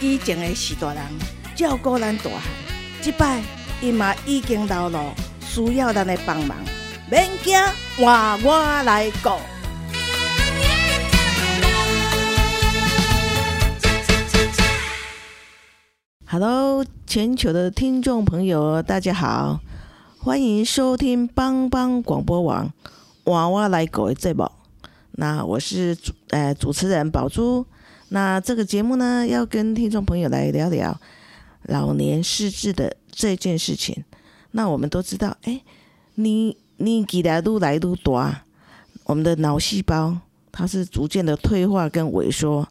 以前的是大人照顾咱大汉，即摆伊嘛已经老了，需要咱的帮忙，免惊，换我来顾。Hello，全球的听众朋友，大家好，欢迎收听帮帮广播网《娃娃来狗》的节目。那我是主呃主持人宝珠。那这个节目呢，要跟听众朋友来聊聊老年失智的这件事情。那我们都知道，哎，你你给的愈来愈大，我们的脑细胞它是逐渐的退化跟萎缩。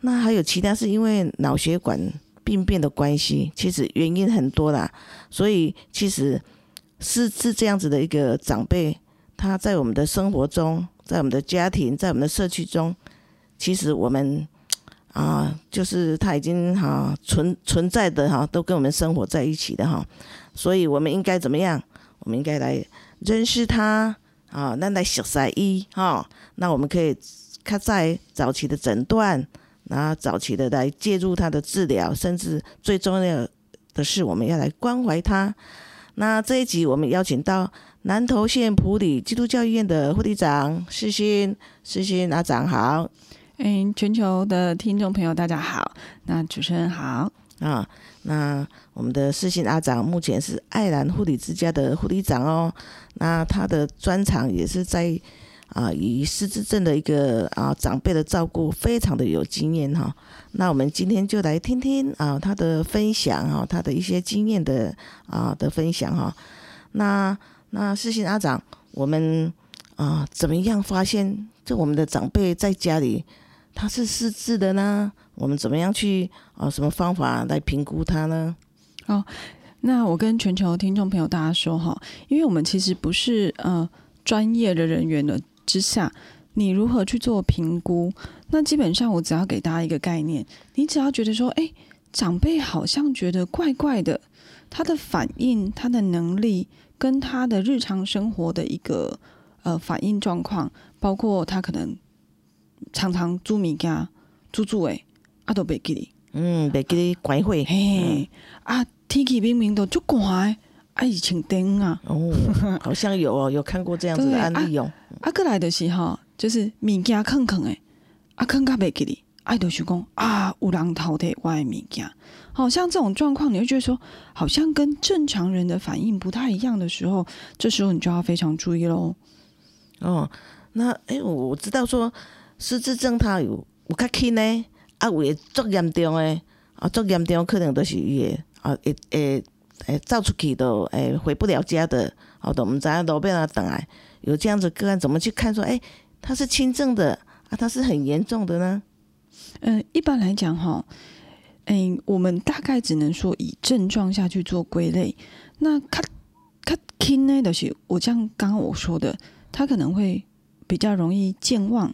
那还有其他是因为脑血管病变的关系，其实原因很多啦。所以其实失智这样子的一个长辈，他在我们的生活中，在我们的家庭，在我们的社区中，其实我们。啊，就是他已经哈存存在的哈，都跟我们生活在一起的哈，所以我们应该怎么样？我们应该来认识他啊，那来小塞一哈，那我们可以看在早期的诊断，然后早期的来介入他的治疗，甚至最重要的是，我们要来关怀他。那这一集我们邀请到南投县普里基督教医院的护理长世新，世新阿长好。嗯，全球的听众朋友，大家好。那主持人好啊。那我们的世信阿长目前是爱兰护理之家的护理长哦。那他的专长也是在啊，以失智症的一个啊长辈的照顾，非常的有经验哈。那我们今天就来听听啊他的分享哈，他的一些经验的啊的分享哈。那那世信阿长，我们啊怎么样发现这我们的长辈在家里？他是失智的呢，我们怎么样去啊？什么方法来评估他呢？哦，那我跟全球听众朋友大家说哈，因为我们其实不是呃专业的人员的之下，你如何去做评估？那基本上我只要给大家一个概念，你只要觉得说，哎，长辈好像觉得怪怪的，他的反应、他的能力跟他的日常生活的一个呃反应状况，包括他可能。常常煮物件，煮煮诶，啊都袂记哩。嗯，袂记哩关火。嘿，啊天气明明都足寒，啊伊请灯啊。哦，好像有哦，有看过这样子的案例哦。啊，过来的时候就是物件坑坑诶，啊坑甲袂记哩，啊都是讲啊有人偷摕我诶物件。好像这种状况，你会觉得说，好像跟正常人的反应不太一样的时候，这时候你就要非常注意喽。哦，那诶，我我知道说。失智症他有有较轻呢，啊有诶足严重诶，啊足严重可能都是伊诶啊会会诶走出去都诶回不了家的，哦都毋知影路边啊等来，有这样子个案怎么去看说，诶他是轻症的啊，他是很严重的呢？嗯，一般来讲哈，诶我们大概只能说以症状下去做归类。那较较轻呢，就是我像刚刚我说的，他可能会比较容易健忘。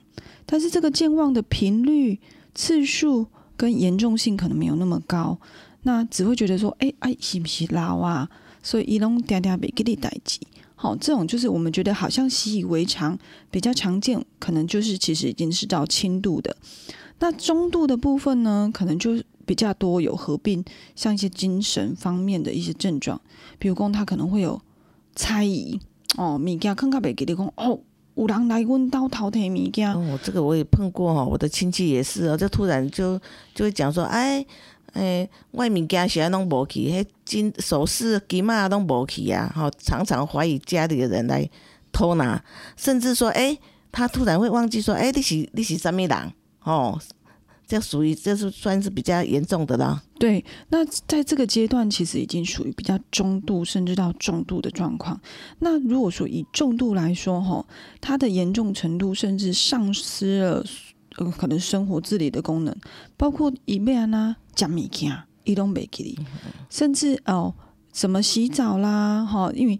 但是这个健忘的频率、次数跟严重性可能没有那么高，那只会觉得说，哎哎，是不是老啊？所以一拢嗲嗲别给你代记。好，这种就是我们觉得好像习以为常、比较常见，可能就是其实已经是到轻度的。那中度的部分呢，可能就比较多有合并，像一些精神方面的一些症状，比如讲他可能会有猜疑哦，物件看卡别给你讲哦。有人来阮兜偷摕物件。哦，这个我也碰过哈，我的亲戚也是哦，就突然就就会讲说，哎哎，外物件是安拢无去，迄金首饰金嘛拢无去啊，吼，常常怀疑家里的人来偷拿，甚至说，哎，他突然会忘记说，哎，你是你是什物人？哦。这属于这是算是比较严重的啦。对，那在这个阶段，其实已经属于比较中度甚至到重度的状况。那如果说以重度来说，哈，它的严重程度甚至丧失了呃可能生活自理的功能，包括伊要安那食物件，伊拢袂记哩，甚至哦什么洗澡啦，哈，因为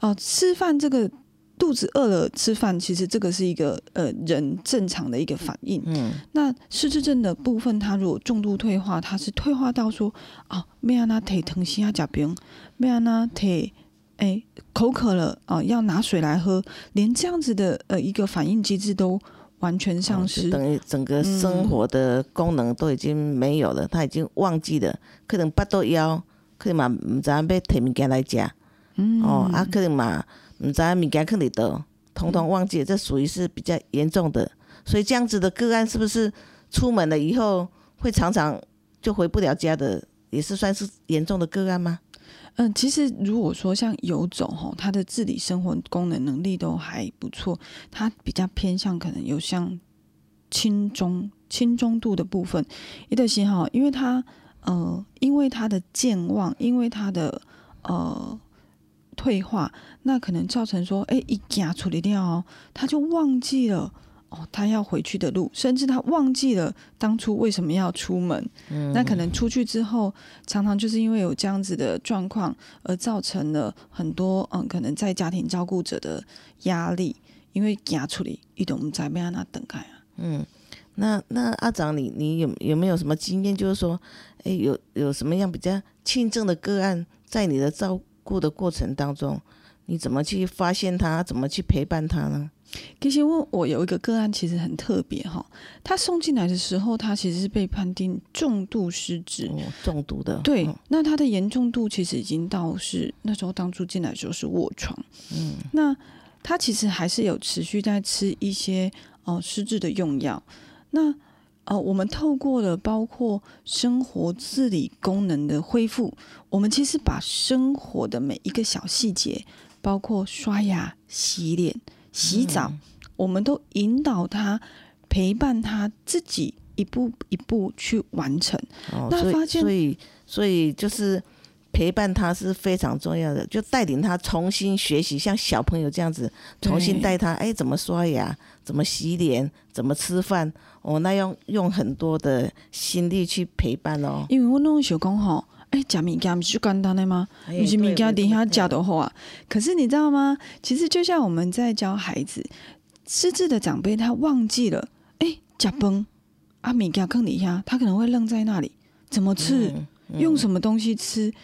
哦吃饭这个肚子饿了吃饭，其实这个是一个呃人正常的一个反应。嗯那失智症的部分，它如果重度退化，它是退化到说啊，没安那腿疼心啊食冰，没安那腿哎口渴了啊，要拿水来喝，连这样子的呃一个反应机制都完全丧哦失。就等于整个嗯生活的功能都已经没有了，他已经忘记了，可能八肚枵，可能嘛毋知影要摕物件来食，嗯哦，啊，可能嘛毋知影物件放伫倒，统统忘记，这属于是比较严重的。所以这样子的个案，是不是出门了以后会常常就回不了家的，也是算是严重的个案吗？嗯，其实如果说像游走吼，他的自理生活功能能力都还不错，他比较偏向可能有像轻中轻中度的部分，也就是哈，因为他呃，因为他的健忘，因为他的呃退化，那可能造成说，哎，一家处理掉哦，他就忘记了。哦，他要回去的路，甚至他忘记了当初为什么要出门。嗯，那可能出去之后，常常就是因为有这样子的状况，而造成了很多嗯，可能在家庭照顾者的压力，因为家处理一种我们在被让他等开啊。嗯，那那阿长你你有有没有什么经验？就是说，哎，有有什么样比较轻症的个案，在你的照顾的过程当中，你怎么去发现他，怎么去陪伴他呢？其实我我有一个个案，其实很特别哈。他送进来的时候，他其实是被判定重度失智。哦，中毒的，对嗯，那他的严重度其实已经到是那时候当初进来的时候是卧床，嗯，那他其实还是有持续在吃一些呃失智的用药。那呃，我们透过了包括生活自理功能的恢复，我们其实把生活的每一个小细节，包括刷牙、洗脸、洗澡，我们都引导他、陪伴他自己一步一步去完成。哦，那发现所以所以就是陪伴他是非常重要的，就带领他重新学习，像小朋友这样子，重新带他，哎，怎么刷牙，怎么洗脸，怎么吃饭，哦，那用用很多的心力去陪伴哦。因为我拢想讲吼，哎、食物件不是就简单的吗？哎不是物对件底下对加的好啊。可是你知道吗？其实就像我们在教孩子，失智的长辈他忘记了，哎、加崩啊，物件放底下，他可能会愣在那里，怎么吃？嗯用什么东西吃？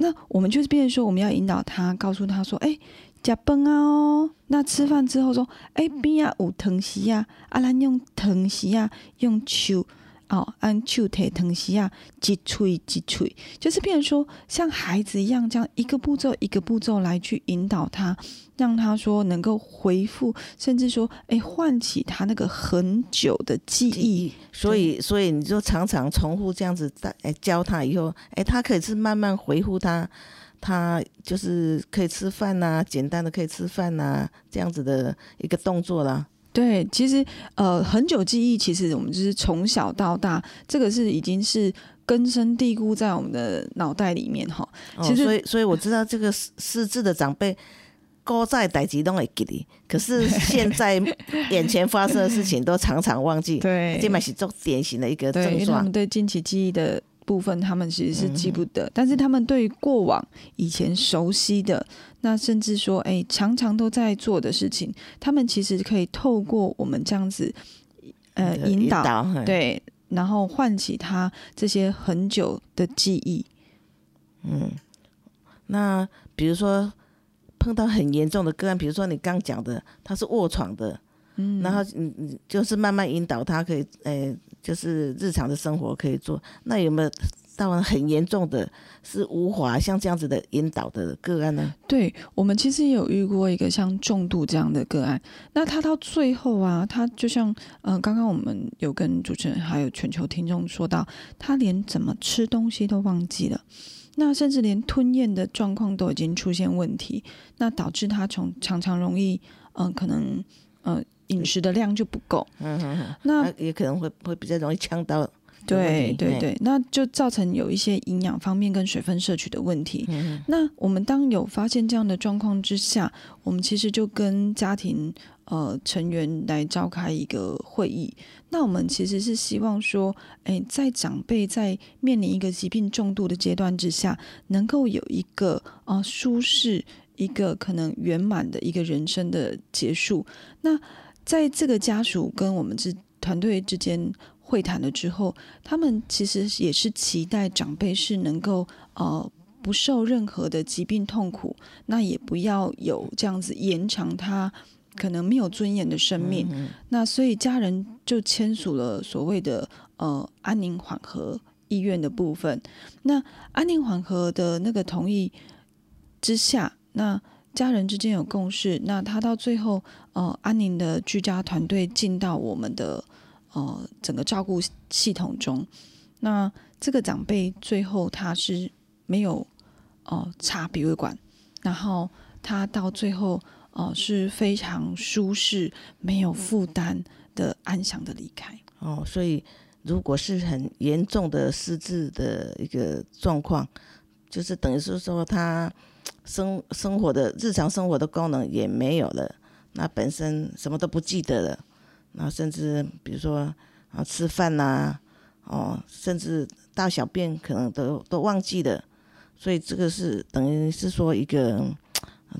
那我们就是变成说，我们要引导他，告诉他说：“哎、加崩啊哦。”那吃饭之后说：“哎、边啊有藤席啊，啊，咱用藤席啊，用球哦，按手提藤席啊，一吹一吹，就是变成说像孩子一样，这样一个步骤一个步骤来去引导他，让他说能够回复，甚至说哎唤起他那个很久的记忆。所以，所以你就常常重复这样子带，哎，教他以后，哎，他可以是慢慢回复他，他就是可以吃饭呐、简单的可以吃饭呐、这样子的一个动作啦。对，其实呃，很久记忆，其实我们就是从小到大，这个是已经是根深蒂固在我们的脑袋里面哈。哦，其实所以，所以我知道这个失失智的长辈。高在代志都会记哩，可是现在眼前发生的事情都常常忘记，对这嘛是做典型的一个症状为他们。对近期记忆的部分，他们其实是记不嗯得，但是他们对于过往以前熟悉的，那甚至说，哎，常常都在做的事情，他们其实可以透过我们这样子，呃，呃引导，嘿对，然后唤起他这些很久的记忆。嗯，那比如说碰到很严重的个案，比如说你刚讲的，他是卧床的，嗯，然后你你就是慢慢引导他，可以呃，就是日常的生活可以做。那有没有到很严重的，是无法像这样子的引导的个案呢？对我们其实也有遇过一个像重度这样的个案，那他到最后啊，他就像嗯、呃刚刚我们有跟主持人还有全球听众说到，他连怎么吃东西都忘记了。那甚至连吞咽的状况都已经出现问题，那导致他从常常容易，嗯、可能呃饮食的量就不够。嗯哼哼，那那也可能会会比较容易呛到对对对，那就造成有一些营养方面跟水分摄取的问题。嗯那我们当有发现这样的状况之下，我们其实就跟家庭呃成员来召开一个会议。那我们其实是希望说，哎，在长辈在面临一个疾病重度的阶段之下，能够有一个呃舒适、一个可能圆满的一个人生的结束。那在这个家属跟我们之团队之间会谈了之后，他们其实也是期待长辈是能够呃不受任何的疾病痛苦，那也不要有这样子延长他可能没有尊严的生命。嗯那所以家人就签署了所谓的呃安宁缓和意愿的部分。那安宁缓和的那个同意之下，那家人之间有共识，那他到最后呃安宁的居家团队进到我们的呃整个照顾系统中。那这个长辈最后他是没有哦插鼻胃管，然后他到最后哦、是非常舒适、没有负担的安详的离开。哦，所以如果是很严重的失智的一个状况，就是等于是说他生生活的日常生活的功能也没有了，那本身什么都不记得了，那甚至比如说啊吃饭呐、哦，甚至大小便可能都都忘记了，所以这个是等于是说一个。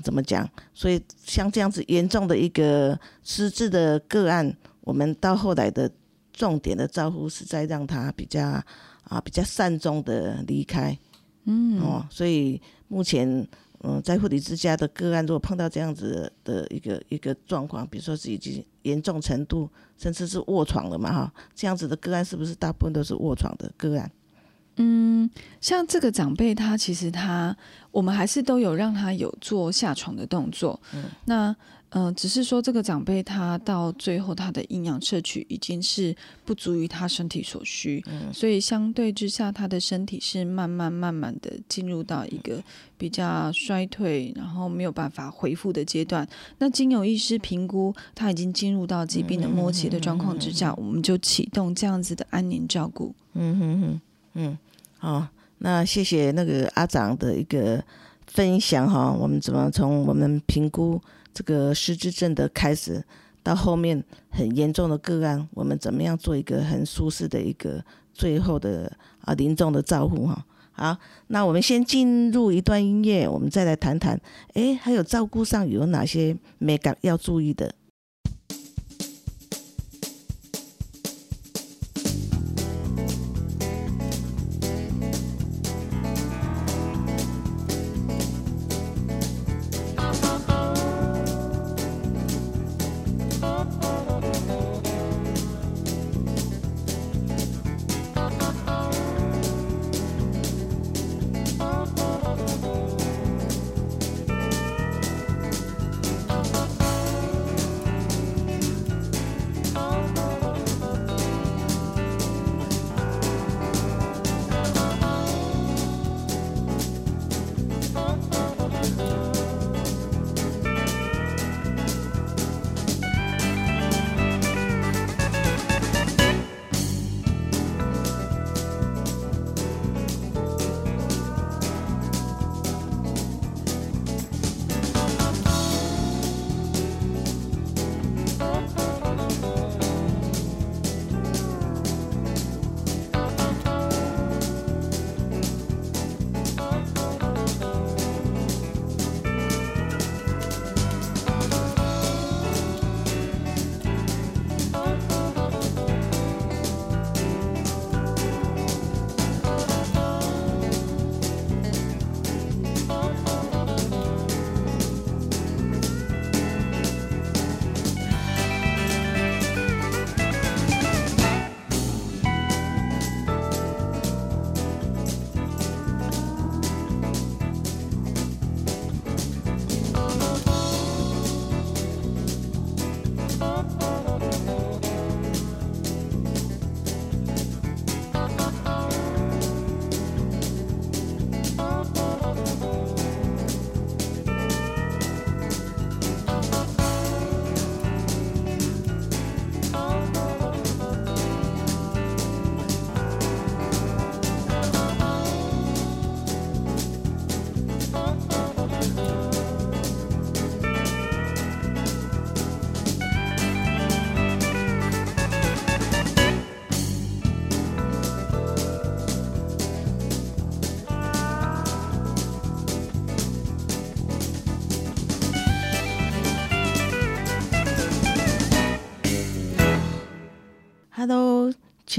怎么讲？所以像这样子严重的一个失智的个案，我们到后来的重点的照顾是在让他比较啊比较善终的离开。嗯哦，所以目前嗯在护理之家的个案，如果碰到这样子的一个一个状况，比如说是已经严重程度，甚至是卧床了嘛哈，这样子的个案是不是大部分都是卧床的个案？像这个长辈，他其实他我们还是都有让他有做下床的动作。那呃，只是说这个长辈他到最后他的营养摄取已经是不足于他身体所需，所以相对之下，他的身体是慢慢慢慢的进入到一个比较衰退，然后没有办法恢复的阶段。那经有医师评估，他已经进入到疾病的末期的状况之下，我们就启动这样子的安宁照顾。嗯哼哼，嗯，好，那谢谢那个阿长的一个分享哈，我们怎么从我们评估这个失智症的开始，到后面很严重的个案，我们怎么样做一个很舒适的一个最后的啊临终的照顾哈。好，那我们先进入一段音乐，我们再来谈谈，诶，还有照顾上有哪些美感要注意的？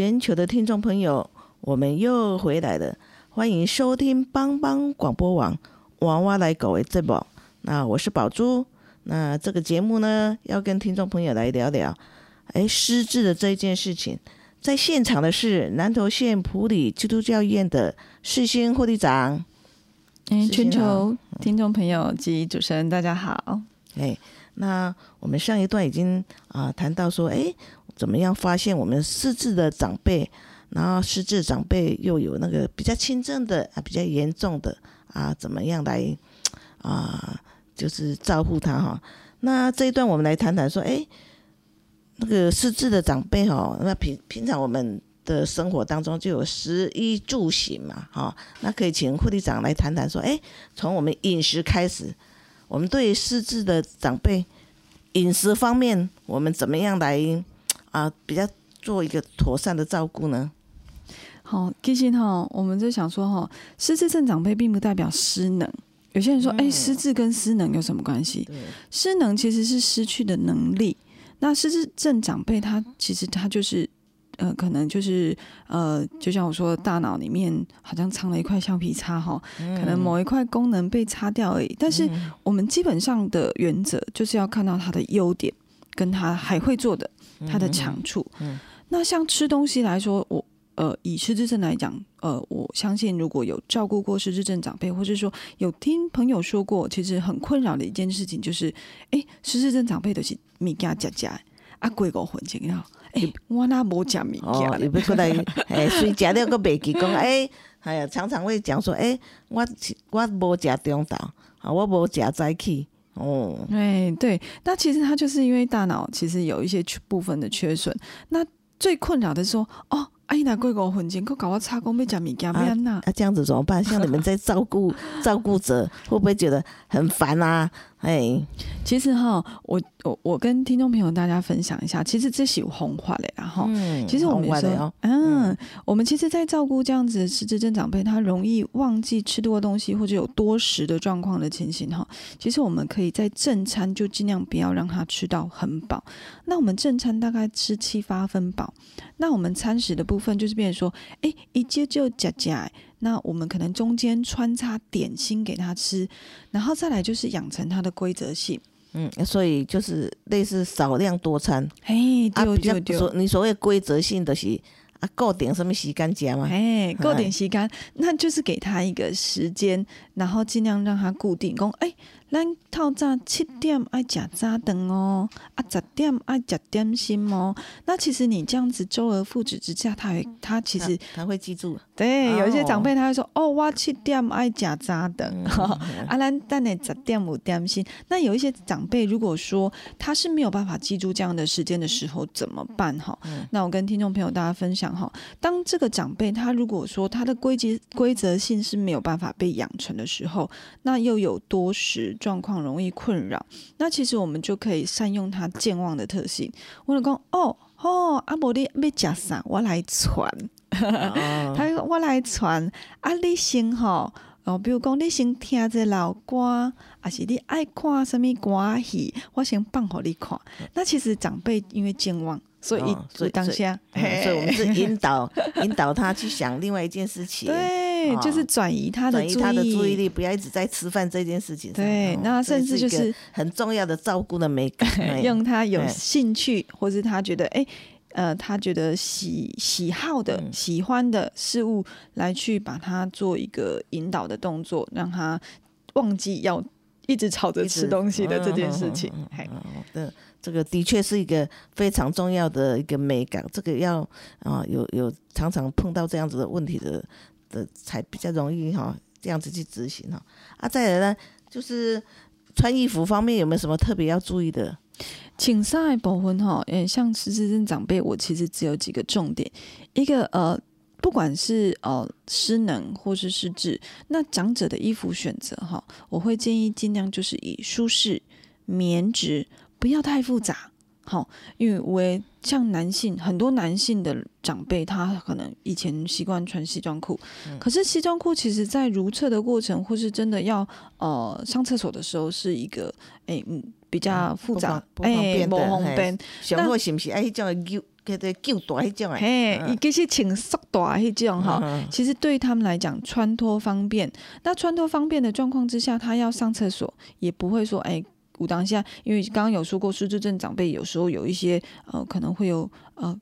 全球的听众朋友，我们又回来了，欢迎收听帮帮广播网娃娃来狗的节目。那我是宝珠，那这个节目呢，要跟听众朋友来聊聊，哎，失智的这一件事情。在现场的是南投县普里基督教医院的世新护理长。哎，全球听众朋友及主持人，大家好。哎，那我们上一段已经啊、谈到说，哎，怎么样发现我们失智的长辈，然后失智长辈又有那个比较轻症的啊，比较严重的啊，怎么样来啊，就是照顾他哈。那这一段我们来谈谈说，哎，那个失智的长辈哈，那平平常我们的生活当中就有食衣住行嘛，哈，那可以请护理长来谈谈说，哎，从我们饮食开始。我们对失智的长辈饮食方面，我们怎么样来啊比较做一个妥善的照顾呢？好，其实哈，我们就想说哈，失智症长辈并不代表失能。有些人说，哎、嗯失智跟失能有什么关系？失能其实是失去的能力。那失智症长辈他其实他就是呃，可能就是呃，就像我说的，大脑里面好像藏了一块橡皮擦哈，可能某一块功能被擦掉而已。但是嗯我们基本上的原则就是要看到他的优点，跟他还会做的，他的长处。嗯。那像吃东西来说，我呃以失智症来讲，呃，我相信如果有照顾过失智症长辈，或者说有听朋友说过，其实很困扰的一件事情就是，哎，失智症长辈都是物件食食的，啊，贵个混情了，哎，我那无食物哦，件有要出来，哎，虽食了个袂记讲，哎，哎呀，常常会讲说，哎，我我无食中昼，啊，我无食早起，哦，哎，对，那其实他就是因为大脑其实有一些缺部分的缺损。那最困扰的是说，哦，阿姨拿贵狗混钱，佮搞我插工要食物件，要安那？啊，这样子怎么办？像你们在照顾 照顾者，会不会觉得很烦啊？哎，其实哈，我我我跟听众朋友大家分享一下，其实这是有红化的啦哈。嗯其实我们有时候好玩的哦，嗯，我们其实，在照顾这样子的失智症长辈，他容易忘记吃多的东西，或者有多食的状况的情形哈。其实我们可以在正餐就尽量不要让他吃到很饱。那我们正餐大概吃七八分饱，那我们餐食的部分就是变成说，哎，一接就夹夹。那我们可能中间穿插点心给他吃，然后再来就是养成他的规则性。嗯，所以就是类似少量多餐。哎，啊，对比较对对。所你所谓规则性的是啊，够点什么时间加嘛？哎，够点时间，那就是给他一个时间，然后尽量让他固定。讲，哎，咱透早七点爱食早顿哦，啊十点爱食点心哦。那其实你这样子周而复始之下，他会他其实他他会记住。对有一些哦长辈他会说，哦，我七点爱食早顿。嗯 啊，咱等下十点有点心。那有一些长辈，如果说他是没有办法记住这样的时间的时候，怎么办？哈、嗯那我跟听众朋友大家分享哈，当这个长辈他如果说他的规矩规则性是没有办法被养成的时候，那又有多食状况容易困扰，那其实我们就可以善用他健忘的特性。我老公哦哦，阿伯你要食啥，我来传。哦 他说我来传啊，你先吼。哦，比如讲，你先听这老歌，还是你爱看什么歌戏，我先放给你看。那其实长辈因为健忘，所以哦所以当下，嗯所以我们是 引导引导他去想另外一件事情，对，哦就是转移他的转移他的注意力，不要一直在吃饭这件事情上。哦，对那甚至就是很重要的照顾的美感。哎用他有哎兴趣，或是他觉得哎。呃，他觉得喜喜好的、嗯喜欢的事物，来去把它做一个引导的动作，让他忘记要一直吵着吃东西的这件事情。嘿嗯这个的确是一个非常重要的一个美感，这个要啊有有常常碰到这样子的问题的的才比较容易哈这样子去执行哈啊，再来呢就是穿衣服方面有没有什么特别要注意的？请上来保婚哈，嗯，像失智症长辈，我其实只有几个重点，一个呃，不管是呃失能或是失智，那长者的衣服选择哈，我会建议尽量就是以舒适、棉质，不要太复杂。好，因为我像男性，很多男性的长辈，他可能以前习惯穿西装裤，可是西装裤其实在如厕的过程，或是真的要呃上厕所的时候，是一个哎嗯比较复杂不方不方便不方便。上好是不是爱，迄种的 U 给它救大迄种诶。嘿，伊其实穿缩大迄种哈，嗯其实对于他们来讲穿脱方便。那穿脱方便的状况之下，他要上厕所也不会说哎。武当下，因为刚刚有说过，失智症长辈有时候有一些呃，可能会有呃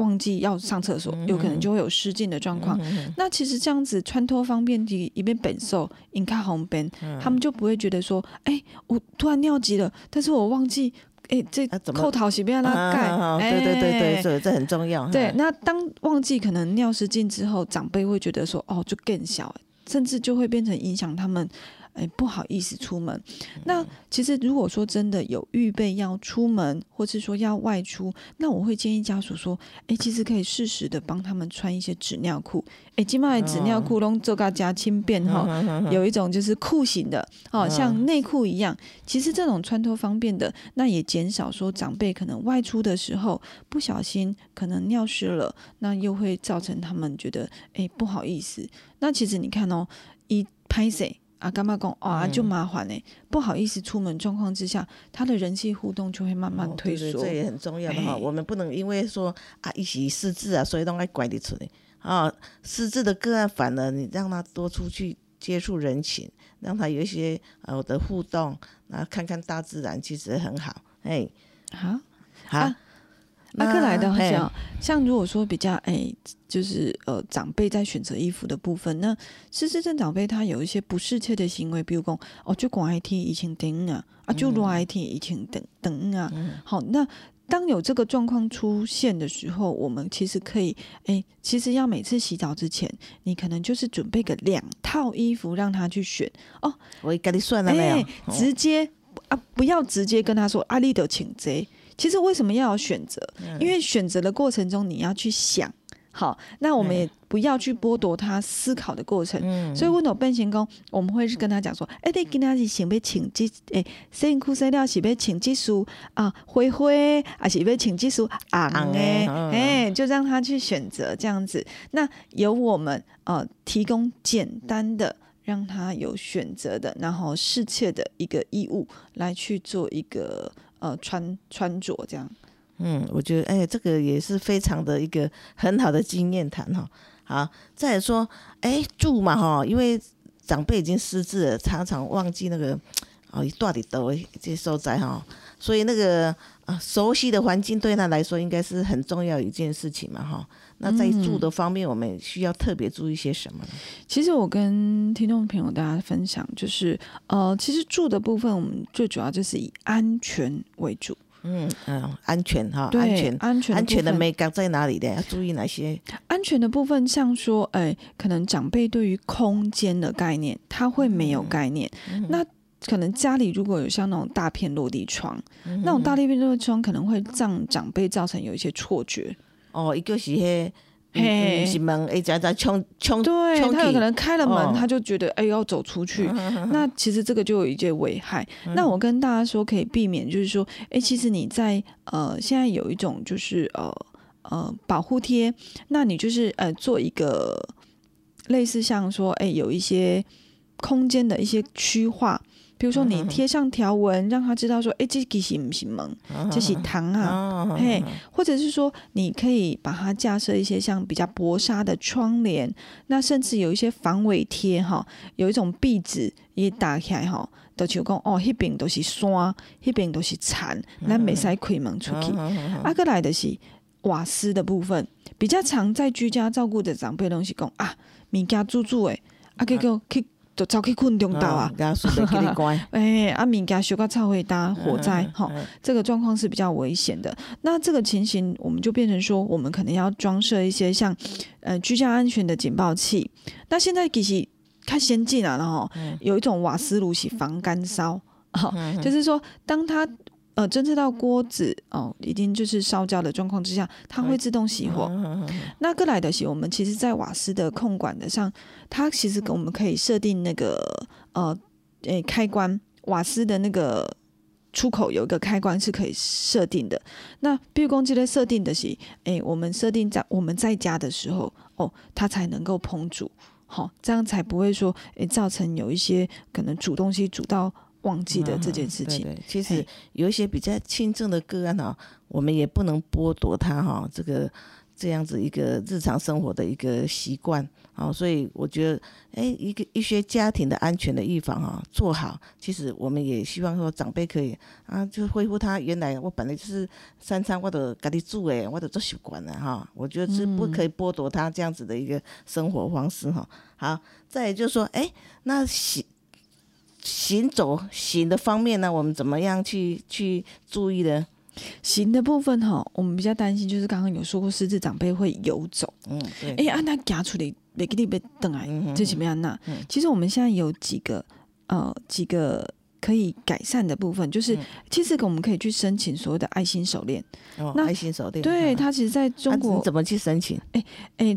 忘记要上厕所，有可能就会有失禁的状况。那其实这样子穿脱方便的一边本受，引开红边，他们就不会觉得说，哎、我突然尿急了，但是我忘记，哎、这啊怎么？扣桃洗不要拉盖，对对对对，这这很重要。对，嗯。那当忘记可能尿失禁之后，长辈会觉得说，哦，就更小，甚至就会变成影响他们，哎，不好意思出门。那其实如果说真的有预备要出门，或是说要外出，那我会建议家属说，哎，其实可以适时的帮他们穿一些纸尿裤。哎，今麦纸尿裤拢做个加轻便哈，有一种就是裤型的哦，像内裤一样。其实这种穿脱方便的，那也减少说长辈可能外出的时候不小心可能尿湿了，那又会造成他们觉得哎不好意思。那其实你看哦，一拍谁啊，干妈讲啊就麻烦呢、不好意思出门状况之下，他的人际互动就会慢慢哦退缩。对对这也很重要的哈。哎我们不能因为说啊一起失智啊，所以都爱拐你出来啊。失智的个案，反而你让他多出去接触人情，让他有一些呃的互动，然后看看大自然，其实很好。哎，好。好，啊那克来的嘿像像如果说比较哎，就是呃长辈在选择衣服的部分，那失智症长辈他有一些不适切的行为，比如讲哦就广 IT 以前等啊，啊就乱 IT 以前等等啊，好那。当有这个状况出现的时候，我们其实可以，哎，其实要每次洗澡之前，你可能就是准备个两套衣服让他去选哦，我跟你算了没有？直接啊，不要直接跟他说阿丽的请贼。其实为什么要有选择？嗯因为选择的过程中你要去想。好，那我们也不要去剥夺他思考的过程。嗯所以问到变形工，我们会是跟他讲说：，哎、你今天是想要请技，哎，洗身裤洗了是要请技术啊灰灰，还是要请这束红红的诶？嗯哎、就让他去选择这样子。那由我们呃提供简单的。让他有选择的，然后适切的一个衣物来去做一个呃穿穿着，这样。嗯，我觉得哎，这个也是非常的一个很好的经验谈哈。好，再说，哎，住嘛哈，因为长辈已经失智了，常常忘记那个哦，一到底都这受灾哈，所以那个啊熟悉的环境对他来说应该是很重要一件事情嘛哈。那在住的方面，我们需要特别注意些什么呢？其实我跟听众朋友大家分享，就是呃，其实住的部分，我们最主要就是以安全为主。嗯嗯，安全哈，安全。安全安全的美感在哪里的？要注意哪些？安全的部分，像说，哎，可能长辈对于空间的概念，他会没有概念。嗯那可能家里如果有像那种大片落地窗，嗯那种大片落地窗可能会让长辈造成有一些错觉。哦，一个是迄，嘿。嗯是门，一直在冲冲对他有可能开了门，哦。他就觉得哎要走出去，那其实这个就有一些危害。那我跟大家说可以避免，就是说，哎，其实你在呃现在有一种就是呃呃保护贴，那你就是呃做一个类似像说，哎有一些空间的一些区划。比如说，你贴上条纹，让他知道说，哎，这其实不是门，这是糖啊，哦嘿，或者是说，你可以把它架设一些像比较薄纱的窗帘，那甚至有一些防伪贴哈，有一种壁纸也打起来哈，都就讲哦，迄边都是山，迄边都是蚕，咱袂使开门出去。啊，个来的是瓦斯的部分，比较常在居家照顾的长辈东西讲啊，物件煮煮诶，啊，结果去就走去困中岛啊。哎、啊，物件修个超会搭火灾，哈、嗯这个状况是比较危险的。那这个情形，我们就变成说，我们可能要装设一些像呃居家安全的警报器。那现在其实太先进了，然后有一种瓦斯炉是防干烧，哈、就是说当它呃侦测到锅子哦已经就是烧焦的状况之下，它会自动熄火。那个来的是我们其实，在瓦斯的控管的上，它其实我们可以设定那个呃诶开关，瓦斯的那个出口有一个开关是可以设定的。那比如讲这类设定的是，诶，我们设定在我们在家的时候，哦，它才能够烹煮，好、这样才不会说诶造成有一些可能煮东西煮到忘记的这件事情。对对，其实有一些比较轻症的个案哈，我们也不能剥夺他哈这个这样子一个日常生活的一个习惯啊，所以我觉得，哎，一个一些家庭的安全的预防哈做好，其实我们也希望说长辈可以啊，就恢复他原来我本来就是三餐我都家己煮诶，我都做习惯了哈，我觉得是不可以剥夺他这样子的一个生活方式哈。好，再来就是说，哎，那行行走行的方面呢，我们怎么样去去注意呢？行的部分哈，我们比较担心就是刚刚有说过，失智长辈会游走。嗯，对，哎、按他夹出来，每个地被等来这怎么样？那嗯其实我们现在有几个呃几个可以改善的部分，就是嗯其实我们可以去申请所谓的爱心手链。哦，那爱心手链，对，啊它其实在中啊国你怎么去申请？哎、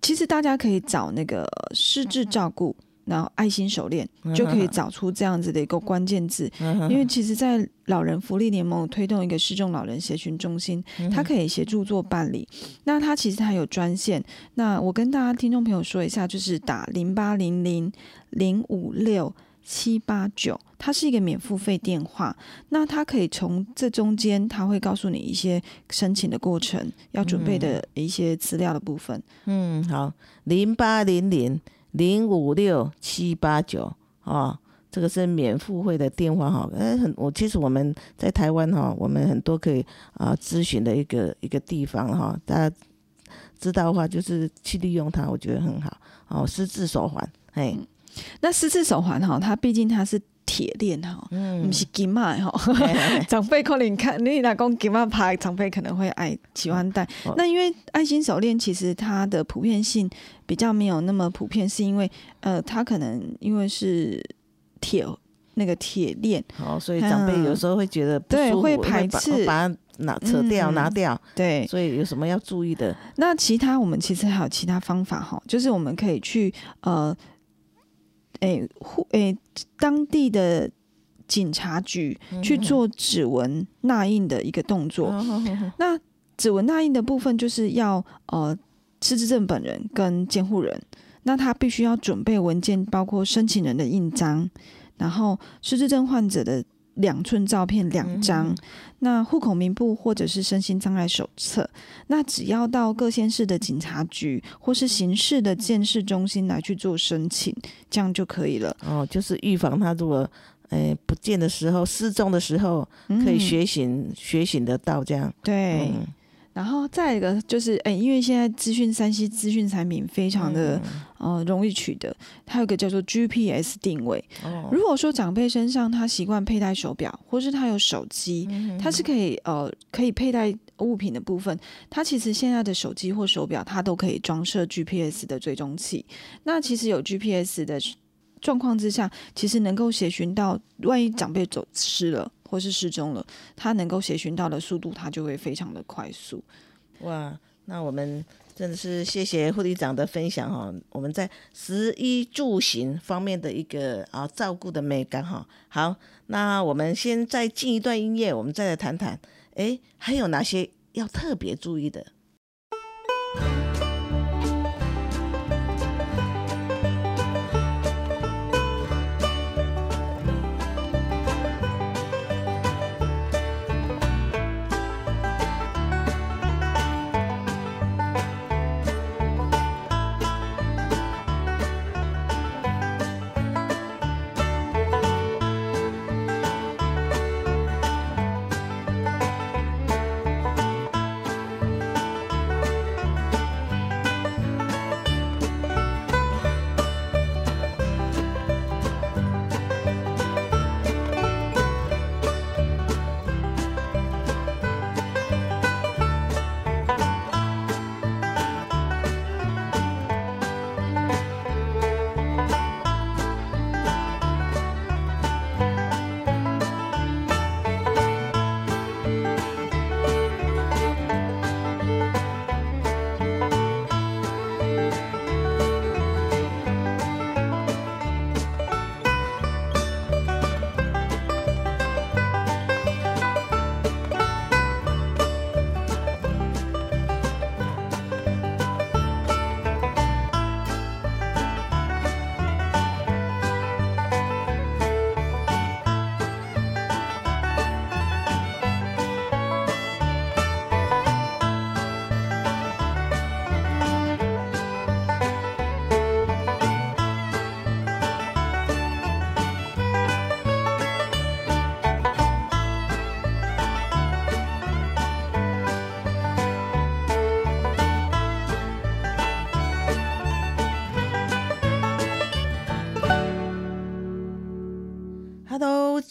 其实大家可以找那个失智照顾，然后爱心手链，就可以找出这样子的一个关键字。因为其实，在老人福利联盟有推动一个失重老人协群中心，它可以协助做办理。那它其实它有专线，那我跟大家听众朋友说一下，就是打零八零零零五六。七八九，它是一个免付费电话。那它可以从这中间，它会告诉你一些申请的过程，要准备的一些资料的部分。嗯，好，零八零零零五六七八九啊，这个是免付费的电话哈。哎，很我其实我们在台湾哈，我们很多可以啊咨询的一个一个地方哈，大家知道的话就是去利用它，我觉得很好哦。失智手环，哎，那十字手环哈，它毕竟它是铁链哈，嗯不是金嘛哈。长辈可能看你老公金嘛拍，长辈可能会爱喜欢戴。哦那因为爱心手链其实它的普遍性比较没有那么普遍，是因为呃，它可能因为是铁那个铁链，哦，所以长辈有时候会觉得不舒服对会排斥把它拿扯掉、嗯拿掉，对。所以有什么要注意的？那其他我们其实还有其他方法哈，就是我们可以去呃，诶户诶当地的警察局去做指纹捺印的一个动作。那指纹捺印的部分就是要呃失智症本人跟监护人，那他必须要准备文件，包括申请人的印章，然后失智症患者的两寸照片两张，嗯那户口名簿或者是身心障碍手册。那只要到各县市的警察局或是刑事的建设中心来去做申请，这样就可以了。哦，就是预防他如果诶不见的时候、失踪的时候，可以嗯学醒、学醒得到这样。对。嗯然后再一个就是，哎，因为现在资讯三 C 资讯产品非常的、嗯呃容易取得，它有个叫做 GPS 定位。哦，如果说长辈身上他习惯佩戴手表，或是他有手机，嗯它是可以呃可以佩戴物品的部分，它其实现在的手机或手表它都可以装设 GPS 的追踪器。那其实有 GPS 的状况之下，其实能够协寻到，万一长辈走失了或是失踪了，它能够协寻到的速度，它就会非常的快速。哇，那我们真的是谢谢护理长的分享哈，我们在食衣住行方面的一个啊照顾的美感哈。好，那我们先再进一段音乐，我们再来谈谈，诶，还有哪些要特别注意的？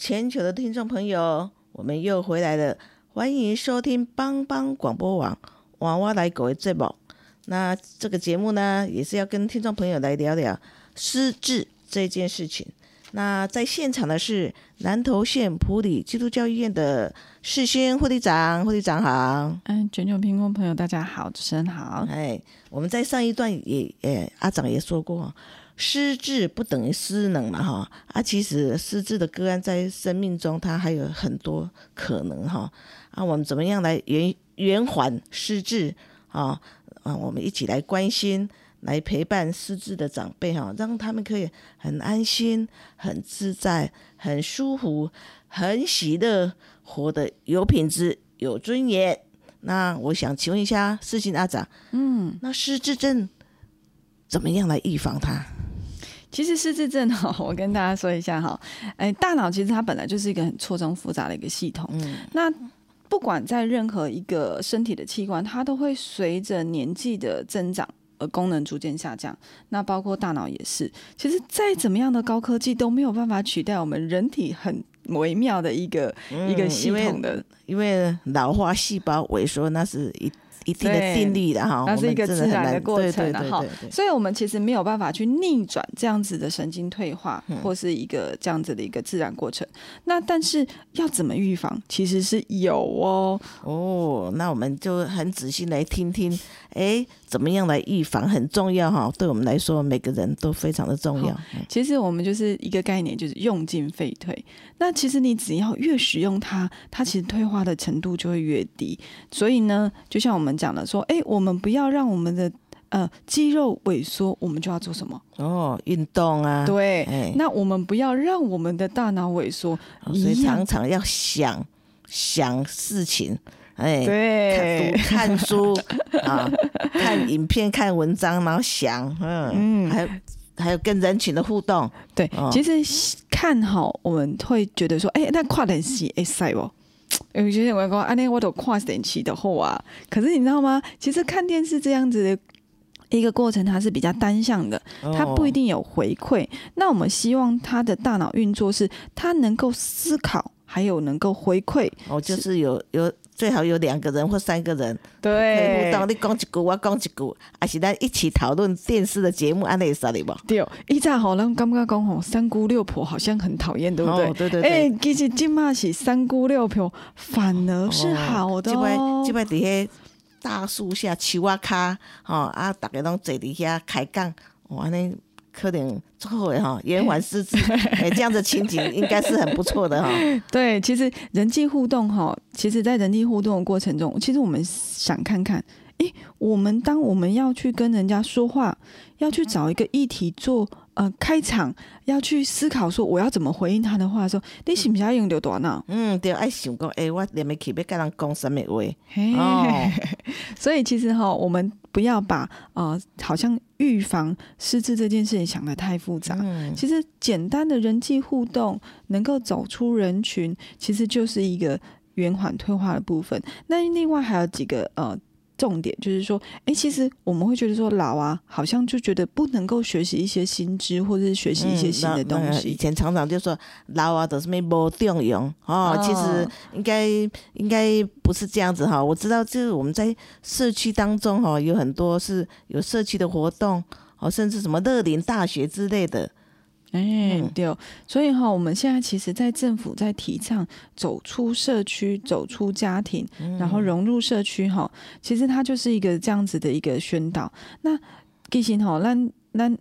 全球的听众朋友，我们又回来了，欢迎收听帮帮广播网娃娃来狗的节目。那这个节目呢，也是要跟听众朋友来聊聊失智这件事情。那在现场的是南投县普里基督教医院的世勋护理长，护理长好。嗯，全球听众朋友大家好，主持人好。哎，我们在上一段也，诶，阿长也说过，失智不等于失能嘛，哈。啊，其实失智的个案在生命中，它还有很多可能，哈。啊，我们怎么样来圆圆缓失智啊？啊，我们一起来关心。来陪伴失智的长辈哈，让他们可以很安心、很自在、很舒服、很喜乐，活得有品质、有尊严。那我想请问一下，世信阿长，嗯，那失智症怎么样来预防它？其实失智症哈，我跟大家说一下哈，哎，大脑其实它本来就是一个很错综复杂的一个系统，嗯，那不管在任何一个身体的器官，它都会随着年纪的增长而。功能逐渐下降，那包括大脑也是。其实再怎么样的高科技都没有办法取代我们人体很微妙的一个一个系统的，因为老化细胞萎缩那是一。一定的定力的哈，那是一个自然的过程哈，所以我们其实没有办法去逆转这样子的神经退化，或是一个这样子的一个自然过程。那但是要怎么预防，其实是有哦。哦，那我们就很仔细来听听，哎，怎么样来预防很重要哈，对我们来说每个人都非常的重要。其实我们就是一个概念，就是用进废退。那其实你只要越使用它，它其实退化的程度就会越低。所以呢，就像我们。讲了说，哎，我们不要让我们的呃肌肉萎缩，我们就要做什么？哦，运动啊。对，那我们不要让我们的大脑萎缩，所以常常要想想事情，哎，对，看书 啊，看影片，看文章，然后想，嗯，嗯还有还有跟人群的互动。对，其实看好我们会觉得说，哎，那跨点戏，哎，塞不？有些人会说：“啊，那我都跨电器的货啊。”可是你知道吗？其实看电视这样子的一个过程，它是比较单向的，它不一定有回馈。那我们希望他的大脑运作是，他能够思考，还有能够回馈。哦，就是有有。最好有两个人或三个人，对，互动。你讲一句，我讲一句，还是咱一起讨论电视的节目，安内啥的不？对，一早好，咱刚刚讲吼，三姑六婆好像很讨厌，对不对？对对对。哎，其实今嘛是三姑六婆，反而是好的。这摆这摆伫遐大树下树啊卡，吼啊，大家拢坐伫遐开讲，哇，尼。可能最后哈延缓失智，哎，这样的情景应该是很不错的哈。对，其实人际互动哈，其实，在人际互动的过程中，其实我们想看看，哎，我们当我们要去跟人家说话，要去找一个议题做。呃，开场要去思考说我要怎么回应他的话，说你是不是要用多脑？嗯，对，爱想讲，哎，我连没起要跟人讲什么话？哦，所以其实哈，我们不要把呃，好像预防失智这件事情想的太复杂。嗯，其实简单的人际互动，能够走出人群，其实就是一个圆缓退化的部分。那另外还有几个呃。重点就是说，哎，其实我们会觉得说老啊，好像就觉得不能够学习一些新知，或者是学习一些新的东西。以前常常就说老啊都是没无重用哦，其实应该应该不是这样子哈。我知道，就是我们在社区当中哈，有很多是有社区的活动哦，甚至什么乐林大学之类的。哎，对，所以哈，我们现在其实，在政府在提倡走出社区、走出家庭，然后融入社区哈，其实它就是一个这样子的一个宣导。那其实哈，那那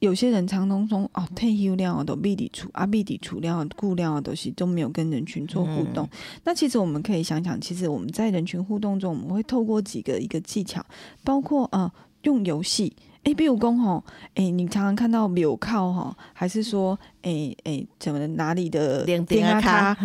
有些人常常说哦，退休了都闭底处啊，闭底处了、顾了都是都没有跟人群做互动。那其实我们可以想想，其实我们在人群互动中，我们会透过几个一个技巧，包括呃，用游戏。哎，比如讲吼，哎，你常常看到纽靠哈，还是说，哎哎，怎么哪里的电啊卡，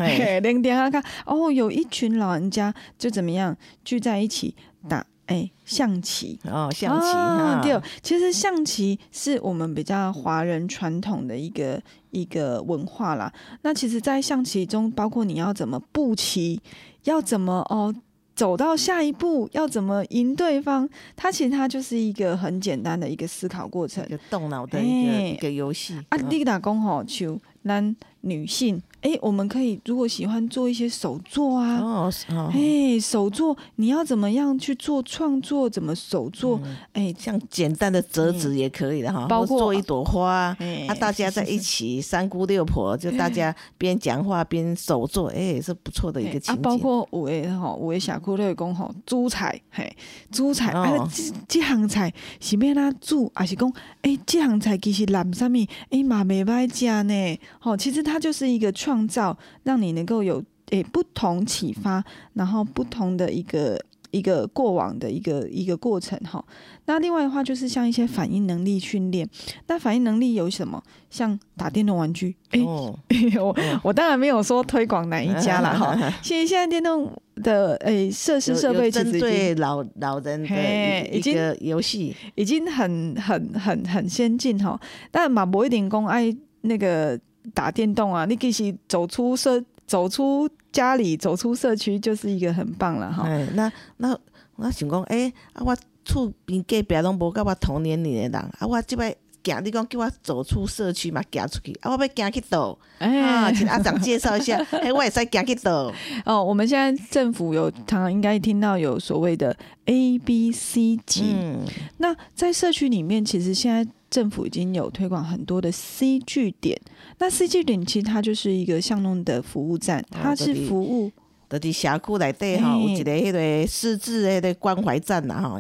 连电啊卡，哦，有一群老人家就怎么样聚在一起打哎象棋哦，象棋对，其实象棋是我们比较华人传统的一个一个文化啦。那其实，在象棋中，包括你要怎么布棋，要怎么哦。走到下一步要怎么赢对方？它其实它就是一个很简单的一个思考过程，就动脑的一个一个游戏。啊，你打工吼，就男女性，哎，我们可以如果喜欢做一些手作啊，哎，手作你要怎么样去做创作？怎么手作？哎、像简单的折纸也可以的哈，包括做一朵花，哎啊，大家在一起三姑六婆，就大家边讲话边手作，哎，是不错的一个情啊，包括有诶吼，有诶社区咧讲吼，煮菜嘿，煮菜啊哦，这这行菜是要哪煮，还是讲诶，这行菜其实揽啥物，哎嘛袂歹食呢？吼，其实它就是一个创造，让你能够有诶不同启发，然后不同的一个。一个过往的一个一个过程哈，那另外的话就是像一些反应能力训练，那反应能力有什么？像打电动玩具，诶、哦，我我当然没有说推广哪一家啦哈，其 实现在电动的诶设施有设备有针对老老人的已经游戏，已经很很很很先进哈，但马博一点公爱那个打电动啊，你其实走出社走出家里走出社区就是一个很棒了哈。哎，那那我想讲，哎，啊，我厝边隔壁拢无甲我同年龄的人，啊，我即摆行，你讲叫我走出社区嘛，行出去，啊，我要行去倒，啊，哎请阿长介绍一下，哎，我也使行去倒，哦，我们现在政府有常常应该听到有所谓的 A B C 级，嗯，那在社区里面，其实现在政府已经有推广很多的 C 据点。那 C 据点其实它就是一个巷弄的服务站，它是服务就伫社区内底吼，有一个迄个失智的迄个关怀站啦吼，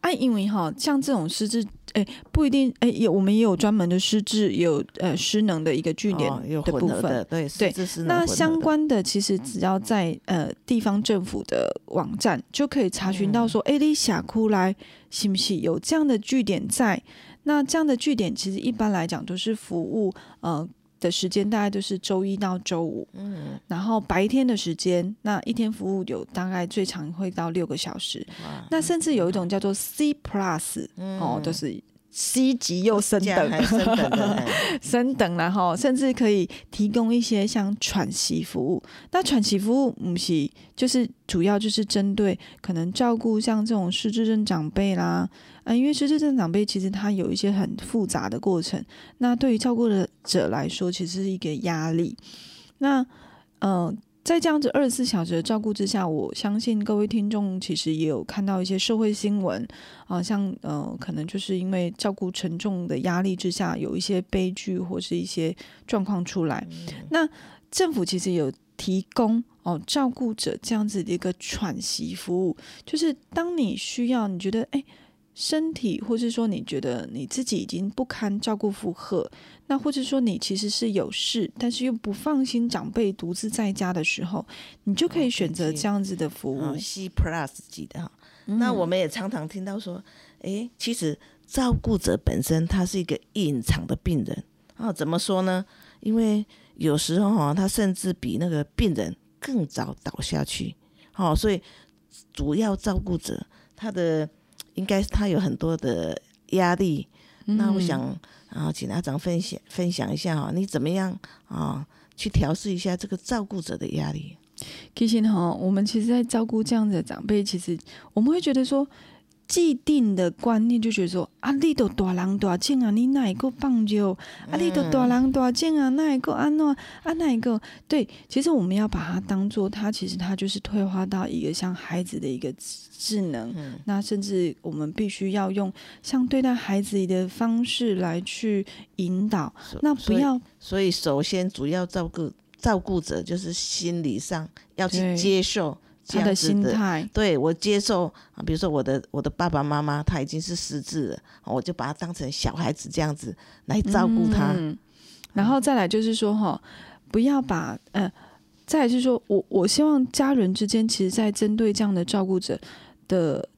啊，因为哈，像这种失智，哎、不一定，哎、有我们也有专门的失智，也有呃失能的一个据点的部分。对，对那相关的其实只要在呃地方政府的网站就可以查询到说，哎、你峡谷来是不是有这样的据点在？那这样的据点其实一般来讲都是服务呃的时间大概都是周一到周五，嗯，然后白天的时间那一天服务有大概最长会到六个小时，那甚至有一种叫做 C Plus、哦，都是 C 级又升等还升等 升等然后甚至可以提供一些像喘息服务。那喘息服务不是就是主要就是针对可能照顾像这种失智症长辈啦，呃，因为失智症长辈其实他有一些很复杂的过程，那对于照顾的者来说，其实是一个压力。那呃。在这样子二十四小时的照顾之下，我相信各位听众其实也有看到一些社会新闻啊、像呃，可能就是因为照顾沉重的压力之下，有一些悲剧或是一些状况出来。那政府其实有提供哦照顾者这样子的一个喘息服务，就是当你需要，你觉得哎。身体，或是说你觉得你自己已经不堪照顾负荷，那或者说你其实是有事，但是又不放心长辈独自在家的时候，你就可以选择这样子的服务。哦，C Plus 级的哈。嗯那我们也常常听到说，诶，其实照顾者本身他是一个隐藏的病人啊。怎么说呢？因为有时候哈，他甚至比那个病人更早倒下去。哦，所以主要照顾者他的应该他有很多的压力。那我想啊，请阿长分享分享一下哈，你怎么样啊去调试一下这个照顾者的压力？其实哈，我们其实，在照顾这样子的长辈，其实我们会觉得说，既定的观念就觉得说，啊，你都大人大种啊，你哪一个放尿？啊，你都大人大种啊，哪一个安怎？啊，哪一个？对，其实我们要把它当做，它其实它就是退化到一个像孩子的一个智能。那甚至我们必须要用像对待孩子的方式来去引导，那不所以要所以，首先主要照顾照顾者就是心理上要去接受这他的样子的。心态。对我接受啊，比如说我的我的爸爸妈妈他已经是失智了，我就把他当成小孩子这样子来照顾他。嗯，然后再来就是说哈，不要把呃，再来就是说我我希望家人之间，其实在针对这样的照顾者的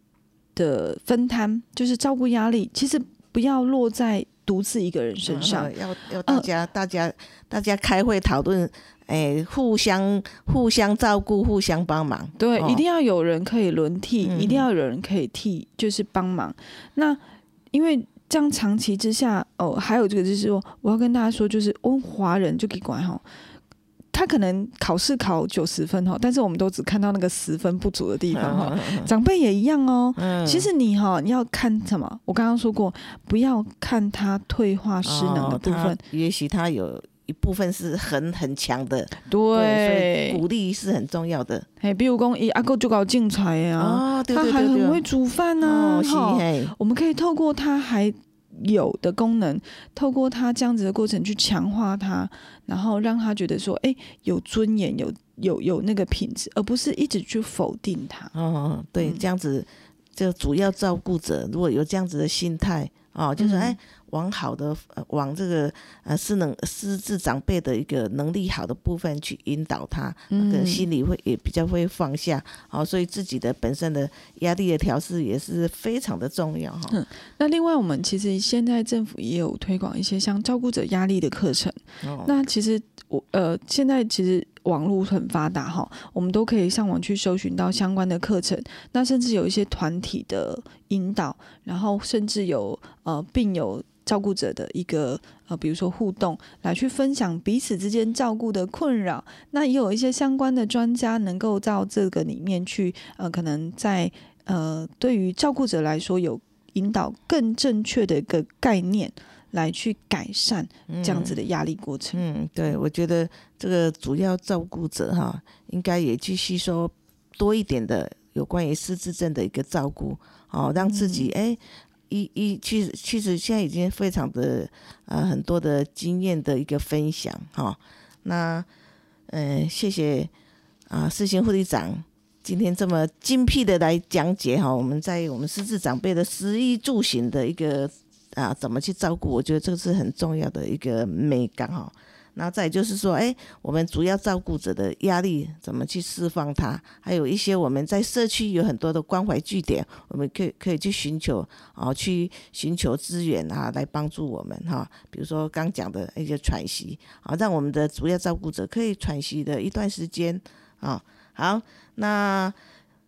的分摊，就是照顾压力，其实不要落在独自一个人身上。嗯要要大家、大家大家开会讨论，哎，互相互相照顾，互相帮忙。对，哦一定要有人可以轮替，嗯一定要有人可以替，就是帮忙。那因为这样长期之下，哦，还有这个就是说，我要跟大家说，就是温华人就给管哈，他可能考试考九十分哈，但是我们都只看到那个十分不足的地方哈。长辈也一样哦。嗯其实你哈，你要看什么？我刚刚说过，不要看他退化失能的部分，哦也许他有一部分是很很强的，所以对，鼓励是很重要的。哎，比如讲，伊阿哥就搞竞彩啊，他还对对。对，很会煮饭呢、我们可以透过他还有的功能，透过他这样子的过程去强化他，然后让他觉得说，哎，有尊严，有有有那个品质，而不是一直去否定他。哦，对，嗯。这样子，就主要照顾者如果有这样子的心态，哦，就是嗯。哎，往好的，呃往这个呃是能失智长辈的一个能力好的部分去引导他，嗯可能心里会也比较会放下，哦，所以自己的本身的压力的调试也是非常的重要哈。嗯那另外，我们其实现在政府也有推广一些像照顾者压力的课程。哦，那其实我呃，现在其实网络很发达哈，我们都可以上网去搜寻到相关的课程。那甚至有一些团体的引导，然后甚至有呃病友照顾者的一个呃，比如说互动，来去分享彼此之间照顾的困扰。那也有一些相关的专家能够到这个里面去，呃，可能在呃对于照顾者来说有引导更正确的一个概念。来去改善这样子的压力过程。嗯，对，我觉得这个主要照顾者哈，应该也去吸收多一点的有关于失智症的一个照顾，哦，让自己哎。一一其实其实现在已经非常的呃很多的经验的一个分享哈、那呃谢谢啊世新护理长今天这么精辟的来讲解哈、我们在我们失智长辈的食衣住行的一个啊怎么去照顾，我觉得这个是很重要的一个美感哈、然后再就是说，哎，我们主要照顾者的压力怎么去释放它？还有一些我们在社区有很多的关怀据点，我们可以可以去寻求啊，去寻求资源啊，来帮助我们哈、比如说刚讲的一些喘息啊，让我们的主要照顾者可以喘息的一段时间啊。好，那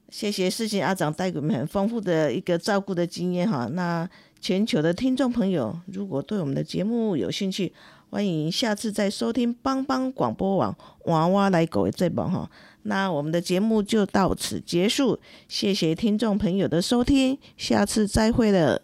谢谢世信阿长带给我们很丰富的一个照顾的经验哈。那全球的听众朋友，如果对我们的节目有兴趣，欢迎下次再收听帮帮广播网娃娃来狗的这本哈。那我们的节目就到此结束，谢谢听众朋友的收听，下次再会了。